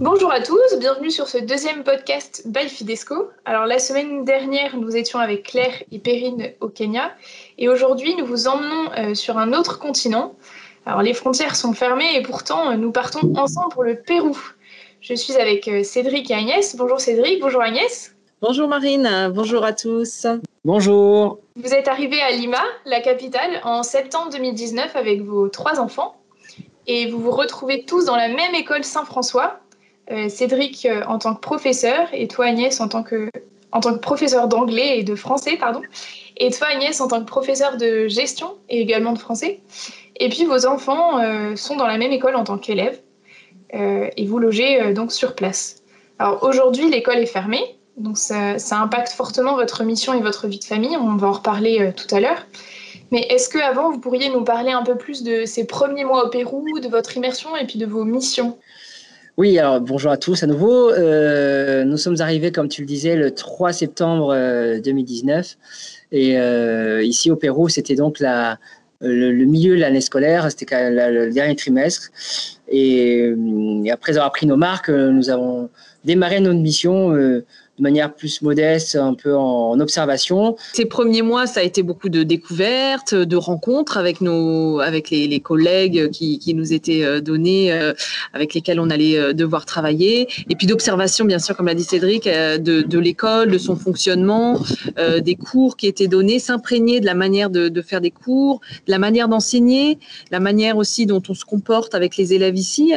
Bonjour à tous, bienvenue sur ce deuxième podcast by Fidesco. Alors la semaine dernière, nous étions avec Claire et Perrine au Kenya et aujourd'hui, nous vous emmenons euh, sur un autre continent. Alors les frontières sont fermées et pourtant, euh, nous partons ensemble pour le Pérou. Je suis avec euh, Cédric et Agnès. Bonjour Cédric, bonjour Agnès. Bonjour Marine, bonjour à tous. Bonjour. Vous êtes arrivés à Lima, la capitale, en septembre 2019 avec vos trois enfants et vous vous retrouvez tous dans la même école Saint-François. Euh, Cédric euh, en tant que professeur et toi Agnès en tant que, en tant que professeur d'anglais et de français, pardon. Et toi Agnès en tant que professeur de gestion et également de français. Et puis vos enfants euh, sont dans la même école en tant qu'élèves et vous logez donc sur place. Alors aujourd'hui l'école est fermée, donc ça, impacte fortement votre mission et votre vie de famille. On va en reparler tout à l'heure. Mais est-ce que avant vous pourriez nous parler un peu plus de ces premiers mois au Pérou, de votre immersion et puis de vos missions? Oui, alors bonjour à tous à nouveau. Euh, nous sommes arrivés, comme tu le disais, le 3 septembre 2019. Et euh, ici au Pérou, c'était donc la, le, milieu de l'année scolaire, c'était le dernier trimestre. Et, et, après avoir pris nos marques, nous avons démarré notre mission euh, de manière plus modeste, un peu en observation. Ces premiers mois, ça a été beaucoup de découvertes, de rencontres avec nos, avec les, les collègues qui, qui, nous étaient euh, donnés, euh, avec lesquels on allait euh, devoir travailler, et puis d'observation, bien sûr, comme l'a dit Cédric, de, de l'école, de son fonctionnement, des cours qui étaient donnés, s'imprégner de la manière de, de, faire des cours, de la manière d'enseigner, la manière aussi dont on se comporte avec les élèves ici,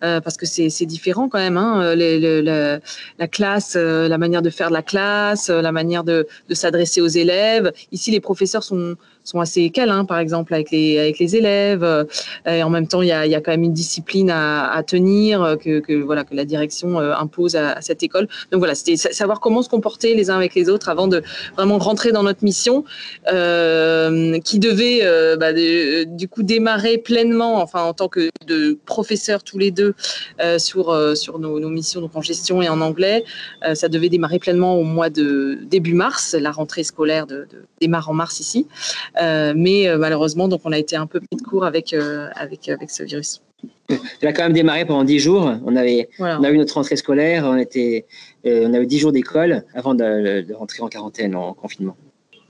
parce que c'est différent quand même, hein, les, les, la, la, classe, la manière de faire de la classe, la manière de, s'adresser aux élèves. Ici, les professeurs sont, sont assez câlins, par exemple, avec les, élèves. Et en même temps, il y a, quand même une discipline à, tenir que, que, voilà, que la direction impose à, cette école. Donc voilà, c'était savoir comment se comporter les uns avec les autres avant de vraiment rentrer dans notre mission euh, qui devait euh, bah, de, du coup démarrer pleinement, enfin en tant que de professeurs tous les deux euh, sur, sur nos, nos, missions donc en gestion et en anglais. ça devait démarrer pleinement au mois de début mars. La rentrée scolaire de, de démarre en mars ici. Euh, mais euh, malheureusement, donc on a été un peu pris de court avec, euh, avec, avec ce virus. Elle a quand même démarré pendant 10 jours. On, avait, voilà. on a eu notre rentrée scolaire, on, était, euh, on a eu 10 jours d'école avant de, de, rentrer en quarantaine, en confinement.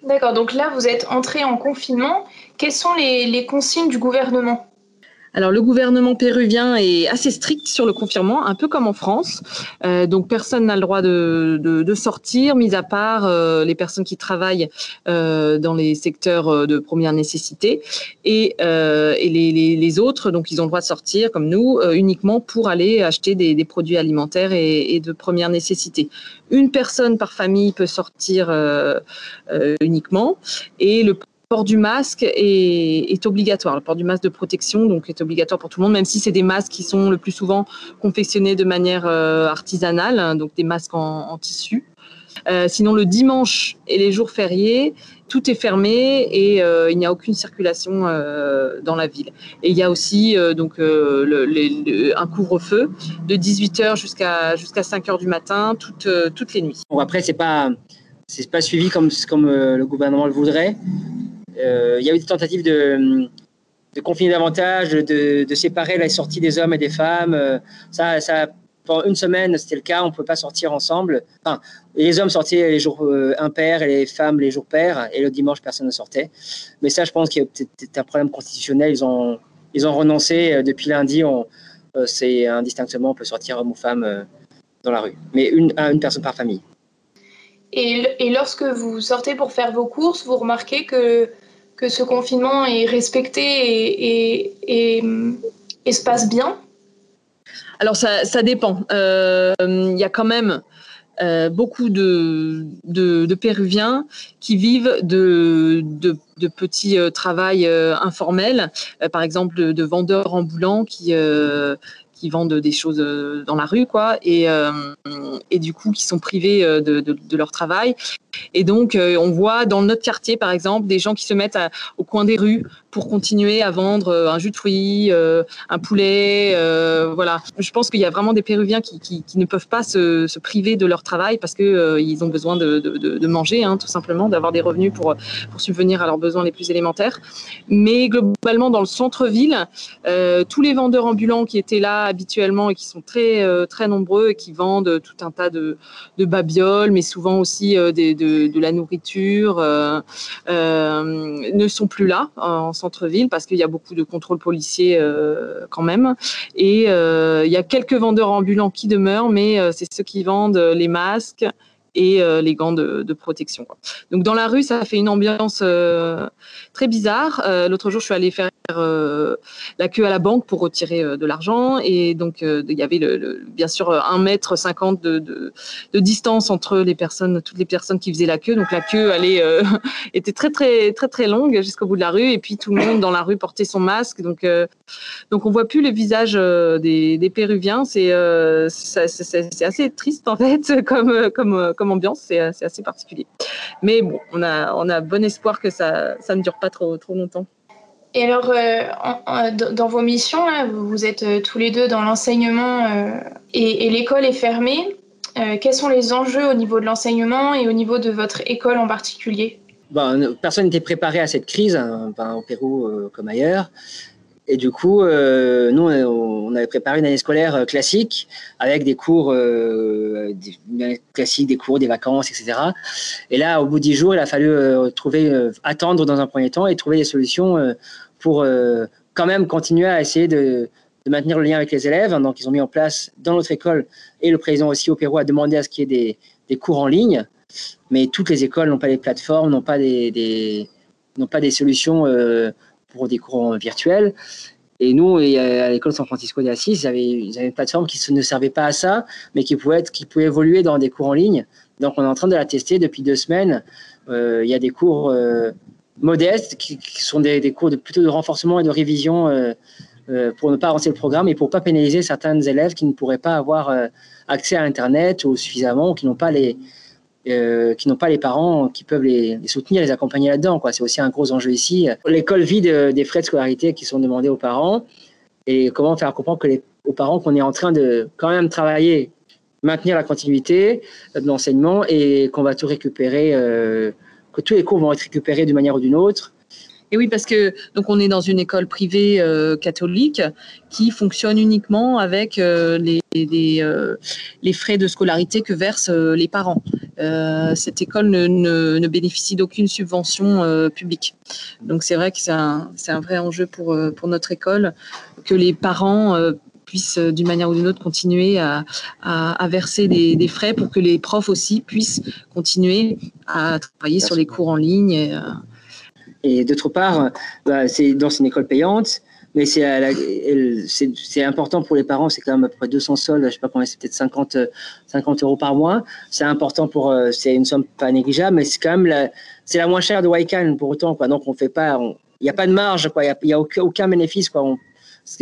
D'accord, donc là, vous êtes entré en confinement. Quelles sont les, les consignes du gouvernement? Alors le gouvernement péruvien est assez strict sur le confinement, un peu comme en France. Euh, donc personne n'a le droit de, de, de, sortir, mis à part euh, les personnes qui travaillent euh, dans les secteurs de première nécessité et, et les, les, les, autres. Donc ils ont le droit de sortir comme nous uniquement pour aller acheter des, des produits alimentaires et, et, de première nécessité. Une personne par famille peut sortir uniquement et le port du masque est, obligatoire. Le port du masque de protection donc est obligatoire pour tout le monde, même si c'est des masques qui sont le plus souvent confectionnés de manière euh, artisanale, hein, donc des masques en, tissu. Euh, sinon, le dimanche et les jours fériés, tout est fermé et euh, il n'y a aucune circulation dans la ville. Et il y a aussi donc un couvre-feu de 18h jusqu'à jusqu'à 5h du matin, toutes, les nuits. Bon, après, c'est pas pas suivi comme le gouvernement le voudrait. Euh, il y a eu des tentatives de, de confiner davantage, de, de, séparer la sortie des hommes et des femmes. Euh, ça, ça pendant une semaine, c'était le cas, on ne peut pas sortir ensemble. Les hommes sortaient les jours euh, impairs et les femmes les jours pairs, et le dimanche, personne ne sortait. Mais ça, je pense qu'il y a peut-être un problème constitutionnel. Ils ont, ils ont renoncé. Depuis lundi, c'est indistinctement, on peut sortir homme ou femme dans la rue. Mais une, une personne par famille. Et, et, lorsque vous sortez pour faire vos courses, vous remarquez que, que ce confinement est respecté et, se passe bien Alors, ça, dépend. Il euh, y a quand même euh, beaucoup de, de, Péruviens qui vivent de, petits euh, travails informels, par exemple de, de vendeurs ambulants qui, qui vendent des choses dans la rue, quoi, et, euh, et du coup qui sont privés de, de, leur travail. Et donc, euh, on voit dans notre quartier, par exemple, des gens qui se mettent au coin des rues pour continuer à vendre un jus de fruits, un poulet. voilà. Je pense qu'il y a vraiment des Péruviens qui, ne peuvent pas se, priver de leur travail parce que ils ont besoin de, manger, hein, tout simplement, d'avoir des revenus pour, subvenir à leurs besoins les plus élémentaires. Mais globalement, dans le centre-ville, tous les vendeurs ambulants qui étaient là habituellement et qui sont très, très nombreux et qui vendent tout un tas de, babioles, mais souvent aussi de, la nourriture, euh, euh, ne sont plus là centre-ville parce qu'il y a beaucoup de contrôles policiers euh, quand même. Et il y a quelques vendeurs ambulants qui demeurent, mais c'est ceux qui vendent les masques et euh, les gants de, protection. Donc dans la rue, ça fait une ambiance euh, très bizarre. Euh, L'autre jour, je suis allée faire euh, la queue à la banque pour retirer euh, de l'argent et donc il y avait bien sûr un mètre cinquante de, de, de, distance entre les personnes, toutes les personnes qui faisaient la queue. Donc la queue allait était très très très très longue jusqu'au bout de la rue et puis tout le monde dans la rue portait son masque. Donc donc on voit plus le visage des, Péruviens. C'est c'est assez triste en fait comme comme comme ambiance, c'est assez particulier. Mais bon, on a, on a bon espoir que ça, ça ne dure pas trop, trop longtemps. Et alors, euh, dans vos missions, vous êtes euh, tous les deux dans l'enseignement euh, et, l'école est fermée. Quels sont les enjeux au niveau de l'enseignement et au niveau de votre école en particulier? Ben, Personne n'était préparé à cette crise, hein, ben, au Pérou comme ailleurs. Et du coup, euh, nous, on avait préparé une année scolaire euh, classique avec des cours euh, classiques, des cours, des vacances, etc. Et là, au bout de dix jours, il a fallu trouver, attendre dans un premier temps et trouver des solutions pour quand même continuer à essayer de, maintenir le lien avec les élèves. Donc, ils ont mis en place dans notre école et le président aussi au Pérou a demandé à ce qu'il y ait des, cours en ligne. Mais toutes les écoles n'ont pas les plateformes, n'ont pas des solutions pour des cours virtuels. Et nous, à l'école San Francisco de Assis, ils avaient, ils avaient une plateforme qui ne servait pas à ça, mais qui pouvait, être, qui pouvait évoluer dans des cours en ligne. Donc, on est en train de la tester depuis deux semaines. Euh, il y a des cours euh, modestes qui, sont des, des, cours de, plutôt de renforcement et de révision euh, euh pour ne pas avancer le programme et pour ne pas pénaliser certains élèves qui ne pourraient pas avoir euh, accès à Internet ou suffisamment, ou qui n'ont pas les, euh, qui n'ont pas les parents qui peuvent les, soutenir, les accompagner là-dedans. C'est aussi un gros enjeu ici. L'école vide des frais de scolarité qui sont demandés aux parents et comment faire comprendre aux parents qu'on est en train de quand même travailler, maintenir la continuité de l'enseignement et qu'on va tout récupérer, euh, que tous les cours vont être récupérés d'une manière ou d'une autre et oui, parce que donc on est dans une école privée euh, catholique qui fonctionne uniquement avec les, frais de scolarité que versent les parents. Euh, cette école ne, bénéficie d'aucune subvention euh, publique. Donc c'est vrai que c'est un, vrai enjeu pour, pour notre école que les parents puissent d'une manière ou d'une autre continuer à, verser des, frais pour que les profs aussi puissent continuer à travailler sur les cours en ligne. Et, et d'autre part, bah, c'est dans une école payante, mais c'est important pour les parents, c'est quand même à peu près 200 sols, je sais pas combien, c'est peut-être 50, 50 euros par mois. C'est important pour, euh, c'est une somme pas négligeable, mais c'est quand même la, c'est la moins chère de Waikan pour autant. Donc on fait pas, il n'y a pas de marge. Il n'y a, aucun, bénéfice, ce,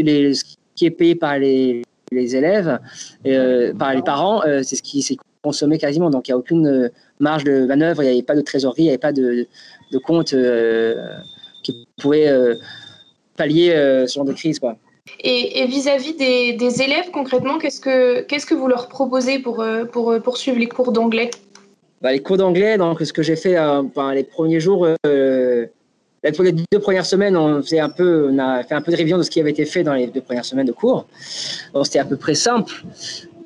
qui est payé par les, élèves, euh, par les parents, euh, c'est ce qui s'est consommé quasiment. Donc il n'y a aucune marge de manœuvre, il n'y avait pas de trésorerie, il n'y avait pas de, compte euh, qui pouvait euh, pallier euh, ce genre de crise. Quoi. Et vis-à-vis -vis des, des, élèves, concrètement, qu'est-ce que, qu'est-ce que vous leur proposez pour, pour poursuivre les cours d'anglais? Bah, Les cours d'anglais, donc ce que j'ai fait euh, ben, les premiers jours, euh, les deux premières semaines, on, faisait un peu, on a fait un peu de révision de ce qui avait été fait dans les deux premières semaines de cours. C'était à peu près simple.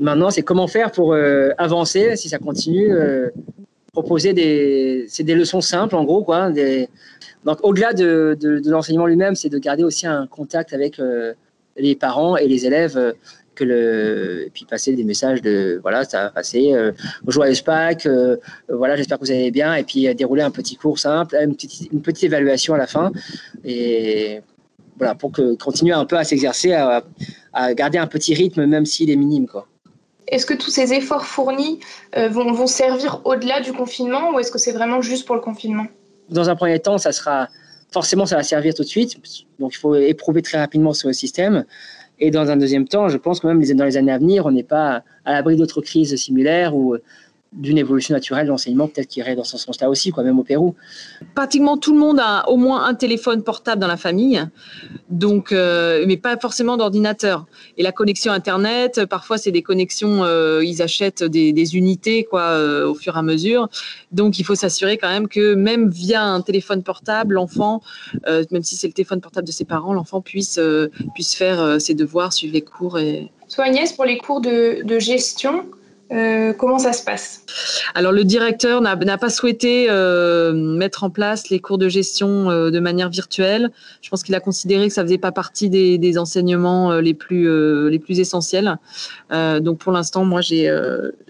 Maintenant, c'est comment faire pour euh, avancer si ça continue proposer des, c'est des leçons simples en gros quoi. Des, donc au-delà de, l'enseignement lui-même, c'est de garder aussi un contact avec euh, les parents et les élèves. Euh, que et puis passer des messages de voilà, ça va passer, euh, joyeux Pâques, euh, voilà, j'espère que vous allez bien, et puis dérouler un petit cours simple, une petite, évaluation à la fin, et voilà, pour que continuer un peu à s'exercer, à, garder un petit rythme, même s'il est minime, quoi. Est-ce que tous ces efforts fournis vont, servir au-delà du confinement ou est-ce que c'est vraiment juste pour le confinement? Dans un premier temps, ça sera forcément ça va servir tout de suite. Donc il faut éprouver très rapidement ce système. Et dans un deuxième temps, je pense que même dans les années à venir, on n'est pas à l'abri d'autres crises similaires où d'une évolution naturelle de l'enseignement, peut-être qu'il irait dans ce sens-là aussi, quoi, même au Pérou. Pratiquement tout le monde a au moins un téléphone portable dans la famille, donc, euh, mais pas forcément d'ordinateur. Et la connexion Internet, parfois c'est des connexions, euh, ils achètent des, des unités quoi, euh, au fur et à mesure. Donc il faut s'assurer quand même que même via un téléphone portable, l'enfant, euh, même si c'est le téléphone portable de ses parents, l'enfant puisse, euh, puisse faire euh, ses devoirs, suivre les cours et, Toi, Agnès, pour les cours de, de gestion, euh, comment ça se passe? Alors le directeur n'a pas souhaité euh, mettre en place les cours de gestion euh, de manière virtuelle. Je pense qu'il a considéré que ça faisait pas partie des, enseignements les plus essentiels. Donc pour l'instant, moi j'ai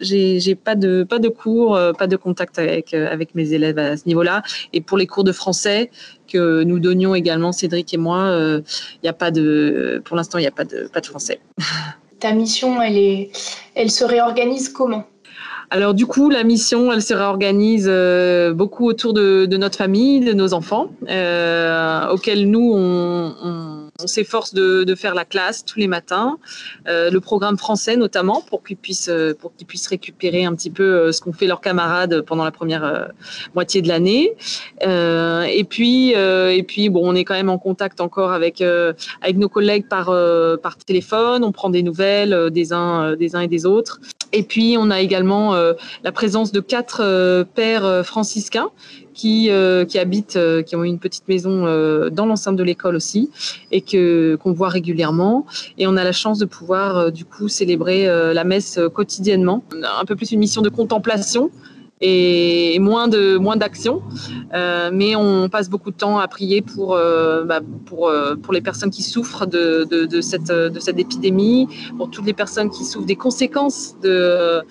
j'ai pas de cours, pas de contact avec mes élèves à ce niveau-là. Et pour les cours de français que nous donnions également Cédric et moi, il a pas de pour l'instant il n'y a pas de pas de français. Ta mission, elle, est, elle se réorganise comment? Alors du coup, la mission, elle se réorganise euh, beaucoup autour de, notre famille, de nos enfants, euh, auxquels nous, on, on s'efforce de, faire la classe tous les matins, euh, le programme français notamment, pour qu'ils puissent, euh, récupérer un petit peu euh, ce qu'ont fait leurs camarades pendant la première moitié de l'année. Et puis, et puis, bon, on est quand même en contact encore avec nos collègues par téléphone. On prend des nouvelles des uns des uns et des autres. Et puis, on a également la présence de quatre pères franciscains qui, euh, qui habitent, euh, qui ont une petite maison euh, dans l'enceinte de l'école aussi, et que qu'on voit régulièrement. Et on a la chance de pouvoir du coup célébrer la messe quotidiennement. On a un peu plus une mission de contemplation et moins de moins d'action, euh, mais on passe beaucoup de temps à prier pour euh, bah, euh, pour les personnes qui souffrent de, cette de cette épidémie, pour toutes les personnes qui souffrent des conséquences de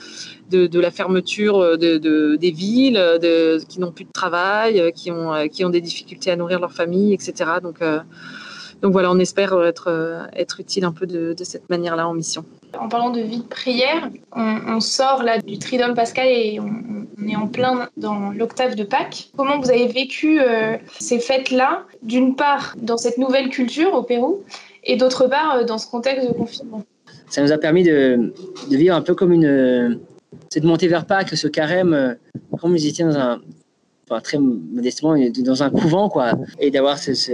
de, la fermeture de, de des villes, qui n'ont plus de travail, qui ont qui ont des difficultés à nourrir leur famille, etc. Donc donc voilà, on espère être, être utile un peu de cette manière-là en mission. En parlant de vie de prière, on, sort là du Triduum Pascal et on, est en plein dans l'octave de Pâques. Comment vous avez vécu euh, ces fêtes-là, d'une part dans cette nouvelle culture au Pérou et d'autre part euh, dans ce contexte de confinement? Ça nous a permis de, vivre un peu comme une... C'est de monter vers Pâques, ce carême, euh, comme vous étiez dans un, très modestement dans un couvent quoi. Et d'avoir ce, ce,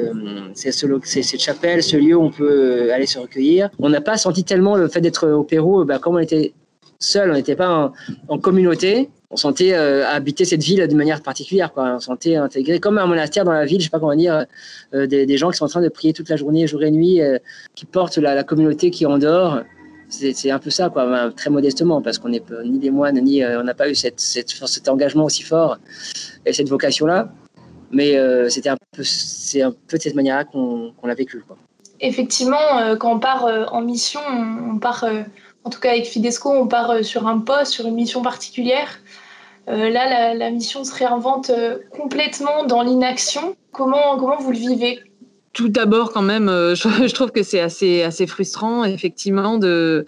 ce, ce, cette chapelle ce lieu où on peut aller se recueillir. On n'a pas senti tellement le fait d'être au Pérou bah, comme on était seul on n'était pas en, communauté. On sentait euh, habiter cette ville de manière particulière quoi. On sentait intégré comme un monastère dans la ville je sais pas comment dire euh, des, des, gens qui sont en train de prier toute la journée jour et nuit euh, qui portent la, la communauté qui en dehors c'est un peu ça, quoi, très modestement, parce qu'on n'est ni des moines, ni euh, on n'a pas eu cet engagement aussi fort et cette vocation-là. Mais euh, c'était un peu, c'est un peu de cette manière-là qu'on qu l'a vécu. Quoi. Effectivement, euh, quand on part en mission, on part, en tout cas avec Fidesco, on part sur un poste, sur une mission particulière. là, la, la, mission se réinvente complètement dans l'inaction. Comment, comment vous le vivez? Tout d'abord, quand même, euh, je, trouve que c'est assez, frustrant, effectivement, de,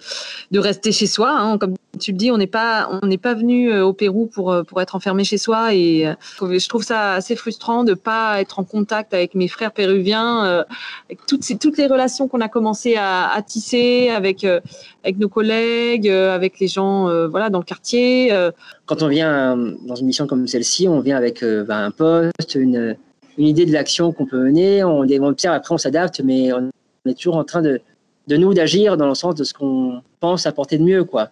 rester chez soi. Hein. Comme tu le dis, on n'est pas, venu euh, au Pérou pour, euh, pour être enfermé chez soi, et je trouve ça assez frustrant de pas être en contact avec mes frères péruviens, avec toutes les relations qu'on a commencé à, tisser avec, nos collègues, avec les gens, dans le quartier. Quand on vient dans une mission comme celle-ci, on vient avec ben, un poste, une une idée de l'action qu'on peut mener. On, observe, après on s'adapte, mais on est toujours en train de, de nous d'agir dans le sens de ce qu'on pense apporter de mieux. Quoi.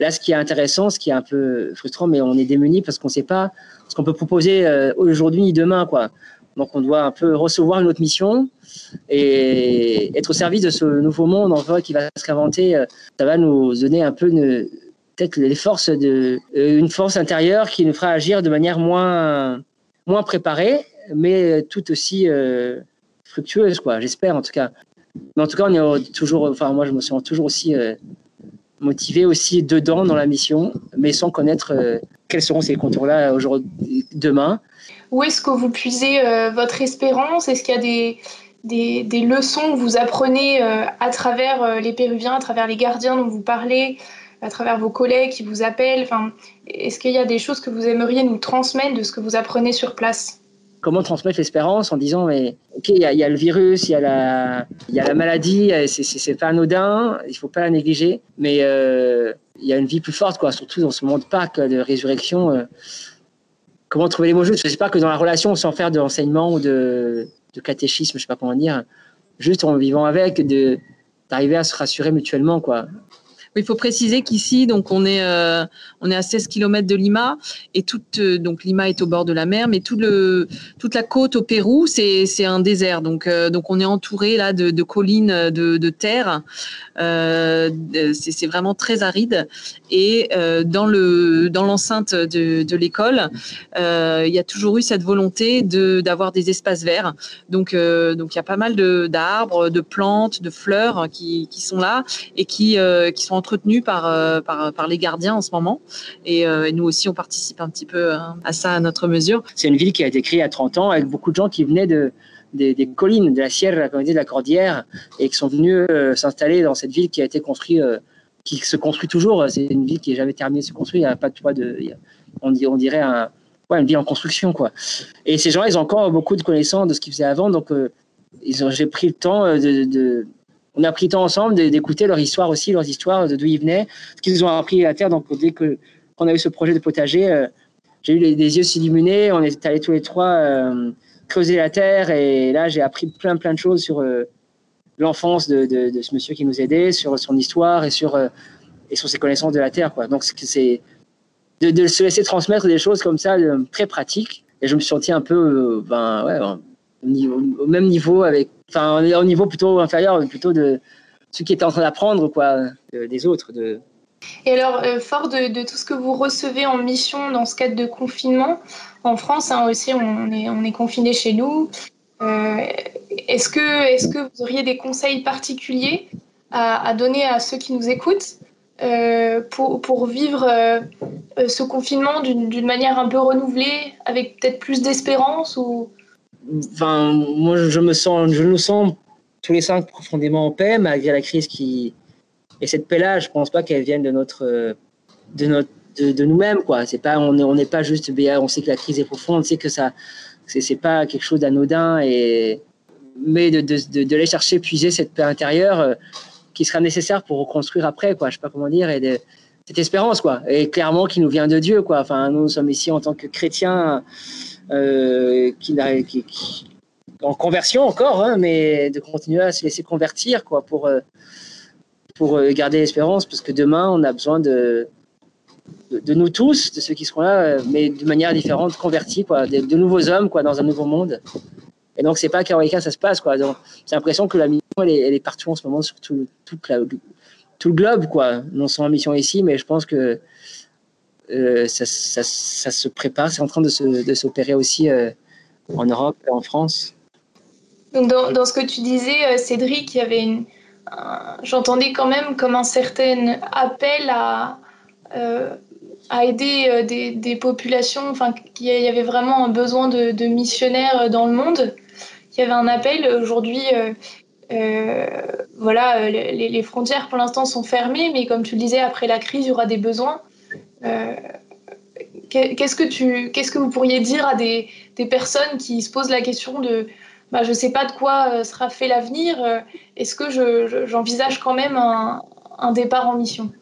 Là, ce qui est intéressant, ce qui est un peu frustrant, mais on est démuni parce qu'on ne sait pas ce qu'on peut proposer euh, aujourd'hui ni demain. Quoi. Donc on doit un peu recevoir une autre mission et être au service de ce nouveau monde en fait, qui va se réinventer. Ça va nous donner un peu peut-être les forces de, une force intérieure qui nous fera agir de manière moins, moins préparée mais tout aussi euh, fructueuse, quoi. J'espère en tout cas. Mais en tout cas, on est toujours, enfin moi je me sens toujours aussi euh, motivé aussi dedans dans la mission, mais sans connaître euh, quels seront ces contours-là aujourd'hui, demain. Où est-ce que vous puisez euh, votre espérance? Est-ce qu'il y a des, des, leçons que vous apprenez euh, à travers les Péruviens, à travers les gardiens dont vous parlez, à travers vos collègues qui vous appellent? Est-ce qu'il y a des choses que vous aimeriez nous transmettre de ce que vous apprenez sur place? Comment transmettre l'espérance en disant mais ok il y, a le virus il y a la il y a la maladie c'est pas anodin il faut pas la négliger mais euh, il y a une vie plus forte, quoi, surtout dans ce monde Pâques de résurrection. comment trouver les mots justes? Je sais pas que dans la relation, sans faire de l'enseignement ou de, de, catéchisme, je sais pas comment dire, juste en vivant avec, d'arriver à se rassurer mutuellement, quoi. Il faut préciser qu'ici, donc on est euh, on est à 16 km de Lima et toute euh, donc Lima est au bord de la mer, mais tout le toute la côte au Pérou c'est un désert. Donc euh, donc on est entouré là de, collines de, de terre. c'est vraiment très aride et dans le dans l'enceinte de, de l'école, il y a toujours eu cette volonté de d'avoir des espaces verts. Donc donc il y a pas mal de d'arbres, de plantes, de fleurs qui qui sont là et qui qui sont entretenu par, euh, par, par, les gardiens en ce moment. Euh, et, nous aussi, on participe un petit peu hein, à ça à notre mesure. C'est une ville qui a été créée il y a 30 ans avec beaucoup de gens qui venaient de, des, collines, de la Sierra, de la Cordillère, et qui sont venus euh, s'installer dans cette ville qui a été construite, qui se construit toujours. C'est une ville qui n'est jamais terminée de se construire. Il n'y a pas de toit de. on, on dirait une ville en construction, quoi. Et ces gens-là, ils ont encore beaucoup de connaissances de ce qu'ils faisaient avant, donc j'ai pris le temps de, on a pris le temps ensemble d'écouter leur histoire aussi, leurs histoires, de d'où ils venaient, ce qu'ils ont appris à la terre. Donc, dès que qu'on a eu ce projet de potager, euh, j'ai eu les, yeux s'illuminer. On est allés tous les trois euh, creuser la terre et là, j'ai appris plein, plein de choses sur euh, l'enfance de, ce monsieur qui nous aidait, sur son histoire et sur, et sur ses connaissances de la terre. Donc, c'est de, de, se laisser transmettre des choses comme ça, très pratiques. Et je me suis senti un peu, ben, ouais, au, même niveau avec, enfin, au niveau plutôt inférieur, plutôt de ceux qui étaient en train d'apprendre, quoi, des autres. Et alors, euh, fort de, tout ce que vous recevez en mission dans ce cadre de confinement, en France hein, aussi, on est, on confiné chez nous. Euh, est-ce que, est que vous auriez des conseils particuliers à, donner à ceux qui nous écoutent euh, pour, pour, vivre ce confinement d'une manière un peu renouvelée, avec peut-être plus d'espérance ou enfin, moi, je me sens, je nous sens tous les cinq profondément en paix, malgré la crise qui. Et cette paix-là, je pense pas qu'elle vienne de notre, de nous-mêmes, quoi. C'est pas, on n'est pas juste, on sait que la crise est profonde, on sait que ça, c'est pas quelque chose d'anodin et, mais de, de, de, chercher, puiser cette paix intérieure euh, qui sera nécessaire pour reconstruire après, quoi. Je sais pas comment dire, et cette espérance, quoi. Et clairement qui nous vient de Dieu, quoi. Enfin, nous sommes ici en tant que chrétiens euh, qui, en conversion encore, hein, mais de continuer à se laisser convertir quoi, pour, euh, pour euh, garder l'espérance, parce que demain, on a besoin de, de, nous tous, de ceux qui seront là, mais de manière différente, convertis, quoi, de, nouveaux hommes quoi, dans un nouveau monde. Et donc, c'est pas qu'à Caroline ça se passe. Quoi. J'ai l'impression que la mission, elle est, partout en ce moment sur tout, tout, tout le globe. Quoi. Non seulement mission ici, mais je pense que euh, ça, se prépare, c'est en train de s'opérer aussi euh, en Europe et en France. Donc dans, ce que tu disais, euh, Cédric, il y avait une, j'entendais quand même comme un certain appel à, à aider des, populations, enfin qu'il y avait vraiment un besoin de, missionnaires dans le monde. Il y avait un appel aujourd'hui. voilà, les, les, frontières pour l'instant sont fermées, mais comme tu le disais, après la crise, il y aura des besoins. Euh, qu'est-ce que tu, qu'est-ce que vous pourriez dire à des, personnes qui se posent la question de, bah, je ne sais pas de quoi euh, sera fait l'avenir. Euh, est-ce que j'envisage quand même un, départ en mission?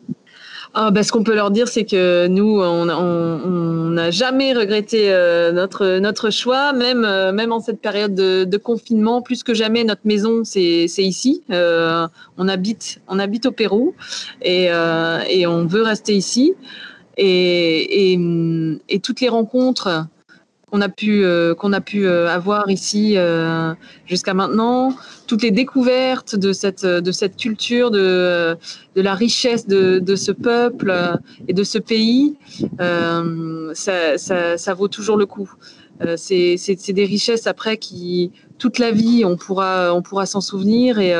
Ah, bah, ce qu'on peut leur dire, c'est que nous, on n'a jamais regretté notre, notre choix, même, même en cette période de, de confinement. Plus que jamais, notre maison, c'est ici. on, habite, on habite au Pérou et, et on veut rester ici et, et, toutes les rencontres qu'on a pu euh, qu'on a pu euh, avoir ici euh, jusqu'à maintenant, toutes les découvertes de cette de cette culture, de de la richesse de, de ce peuple et de ce pays, ça, ça, ça, vaut toujours le coup. c'est c'est des richesses après qui toute la vie on pourra on pourra s'en souvenir et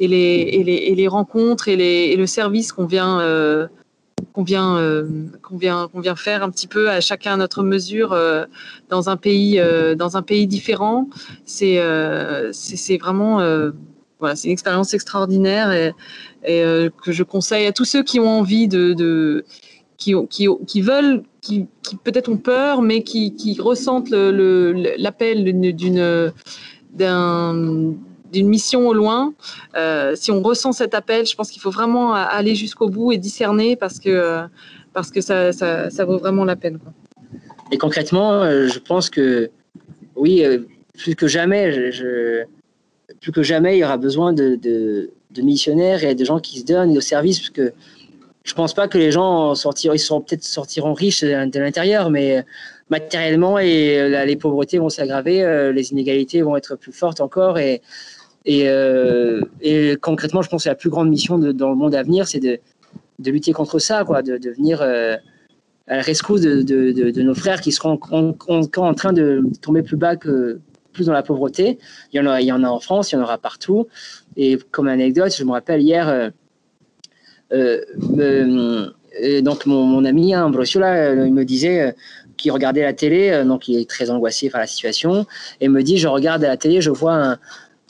et les, et les, et les rencontres et, les, et le service qu'on vient qu'on vient, euh, qu'on vient, qu'on vient faire un petit peu à chacun à notre mesure euh, dans un pays, euh, dans un pays différent. C'est, c'est, vraiment, voilà, c'est une expérience extraordinaire et, que je conseille à tous ceux qui ont envie de, de qui, qui, qui, veulent, qui, qui peut-être ont peur, mais qui, qui ressentent l'appel le, d'une, d'un d'une mission au loin. si on ressent cet appel, je pense qu'il faut vraiment aller jusqu'au bout et discerner parce que, parce que ça, ça, vaut vraiment la peine. Et concrètement, je pense que oui, plus que jamais, plus que jamais, il y aura besoin de, de, missionnaires et de gens qui se donnent au service, parce que je pense pas que les gens sortiront, ils seront peut-être sortiront riches de l'intérieur, mais matériellement et les pauvretés vont s'aggraver, euh, les inégalités vont être plus fortes encore et et, euh, et, concrètement, je pense que la plus grande mission dans le monde à venir, c'est de, lutter contre ça, quoi, de, de venir euh, à la rescousse de, nos frères qui seront encore en train de tomber plus bas que, plus dans la pauvreté. Il y en a, il y en a en France, il y en aura partout. Et comme anecdote, je me rappelle hier, euh, donc mon, ami hein, il me disait qu'il regardait la télé, donc il est très angoissé par la situation, et me dit je regarde la télé, je vois un,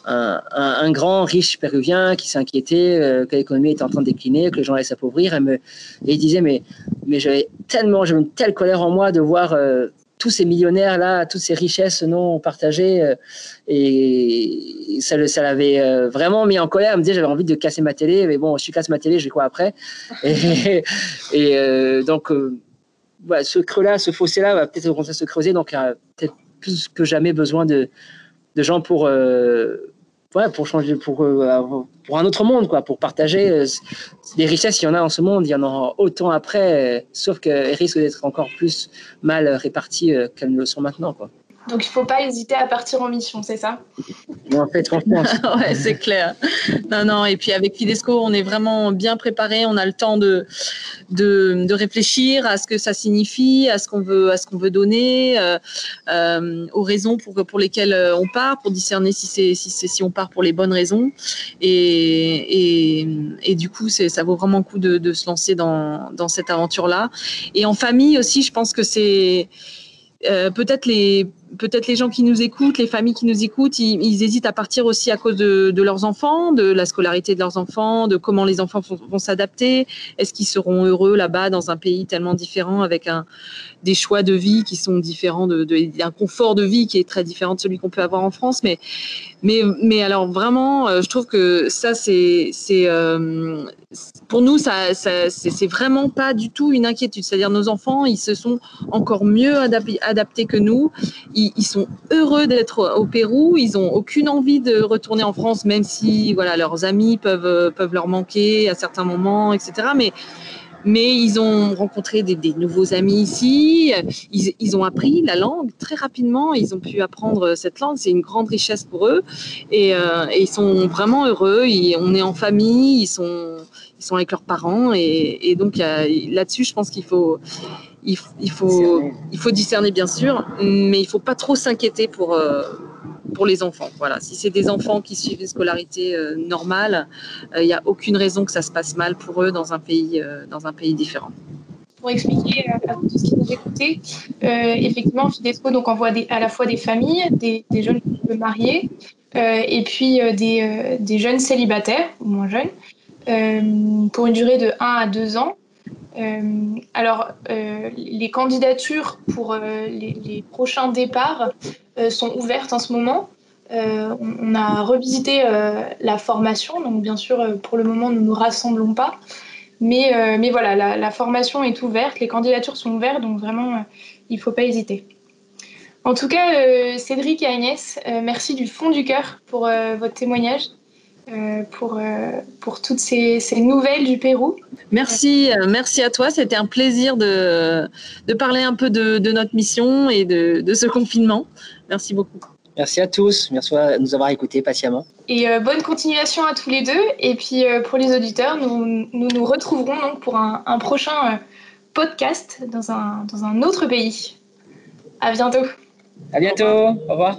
un, grand riche péruvien qui s'inquiétait que l'économie était en train de décliner, que les gens allaient s'appauvrir, et, et il disait mais mais j'avais tellement, j'avais une telle colère en moi de voir tous ces millionnaires là, toutes ces richesses non partagées, euh, et ça, ça l'avait euh, vraiment mis en colère. Elle me disait j'avais envie de casser ma télé, mais bon, je casse ma télé, je vais quoi après? Et, euh, donc, ce creux-là, ce fossé-là va peut-être au se creuser, donc il y a peut-être plus que jamais besoin de, de gens pour pour changer, pour, euh, pour un autre monde, quoi, pour partager euh, des richesses. Il y en a en ce monde, il y en aura autant après, euh, sauf qu'elles risquent d'être encore plus mal réparties qu'elles ne le sont maintenant, quoi. Donc il ne faut pas hésiter à partir en mission, c'est ça? En fait, franchement. ouais, c'est clair. Non, non, et puis avec Fidesco, on est vraiment bien préparé, on a le temps de, de, de réfléchir à ce que ça signifie, à ce qu'on veut, à ce qu'on veut donner, euh, euh, aux raisons pour, pour lesquelles euh, on part, pour discerner si, c'est, si, c'est, si on part pour les bonnes raisons. Et, et, et du coup, c'est, ça vaut vraiment le coup de, de se lancer dans, dans cette aventure-là. Et en famille aussi, je pense que c'est euh, peut-être les peut-être les gens qui nous écoutent, les familles qui nous écoutent, ils, hésitent à partir aussi à cause de, leurs enfants, de la scolarité de leurs enfants, de comment les enfants vont s'adapter. Est-ce qu'ils seront heureux là-bas dans un pays tellement différent avec des choix de vie qui sont différents, un confort de vie qui est très différent de celui qu'on peut avoir en France? Mais, mais, mais alors vraiment, euh, je trouve que ça, c'est, euh, pour nous, ça, ça c'est vraiment pas du tout une inquiétude. C'est-à-dire nos enfants, ils se sont encore mieux adaptés que nous. Ils sont heureux d'être au Pérou. Ils ont aucune envie de retourner en France, même si voilà leurs amis peuvent peuvent leur manquer à certains moments, etc. Mais mais ils ont rencontré des, nouveaux amis ici. Ils, ils, ont appris la langue très rapidement. Ils ont pu apprendre cette langue. C'est une grande richesse pour eux. Et, euh, ils sont vraiment heureux. On est en famille. Ils sont, ils sont avec leurs parents. Et, et donc là-dessus, je pense qu'il faut, il, il, faut, il faut discerner bien sûr, mais il faut pas trop s'inquiéter pour. Euh, pour les enfants. Voilà, si c'est des enfants qui suivent une scolarité euh, normale, il euh, n'y a aucune raison que ça se passe mal pour eux dans un pays, euh, dans un pays différent. Pour expliquer à tous ceux qui nous écoutent, effectivement, Fidesco donc, envoie des, à la fois des familles, des, des jeunes mariés, et puis des, des, jeunes célibataires, ou moins jeunes, pour une durée de 1 à 2 ans. alors, les candidatures pour les, prochains départs euh, sont ouvertes en ce moment. Euh, on, a revisité euh, la formation, donc bien sûr, pour le moment, nous ne nous rassemblons pas. Mais, mais voilà, la, la, formation est ouverte, les candidatures sont ouvertes, donc vraiment, il ne faut pas hésiter. En tout cas, Cédric et Agnès, merci du fond du cœur pour votre témoignage. Pour, pour toutes ces, ces, nouvelles du Pérou. Merci, merci à toi. C'était un plaisir de, de, parler un peu de, de notre mission et de, de ce confinement. Merci beaucoup. Merci à tous. Merci de nous avoir écoutés patiemment. Et euh, bonne continuation à tous les deux. Et puis euh, pour les auditeurs, nous nous, nous retrouverons donc pour un, un prochain euh, podcast dans un, dans un autre pays. À bientôt. À bientôt. Au revoir.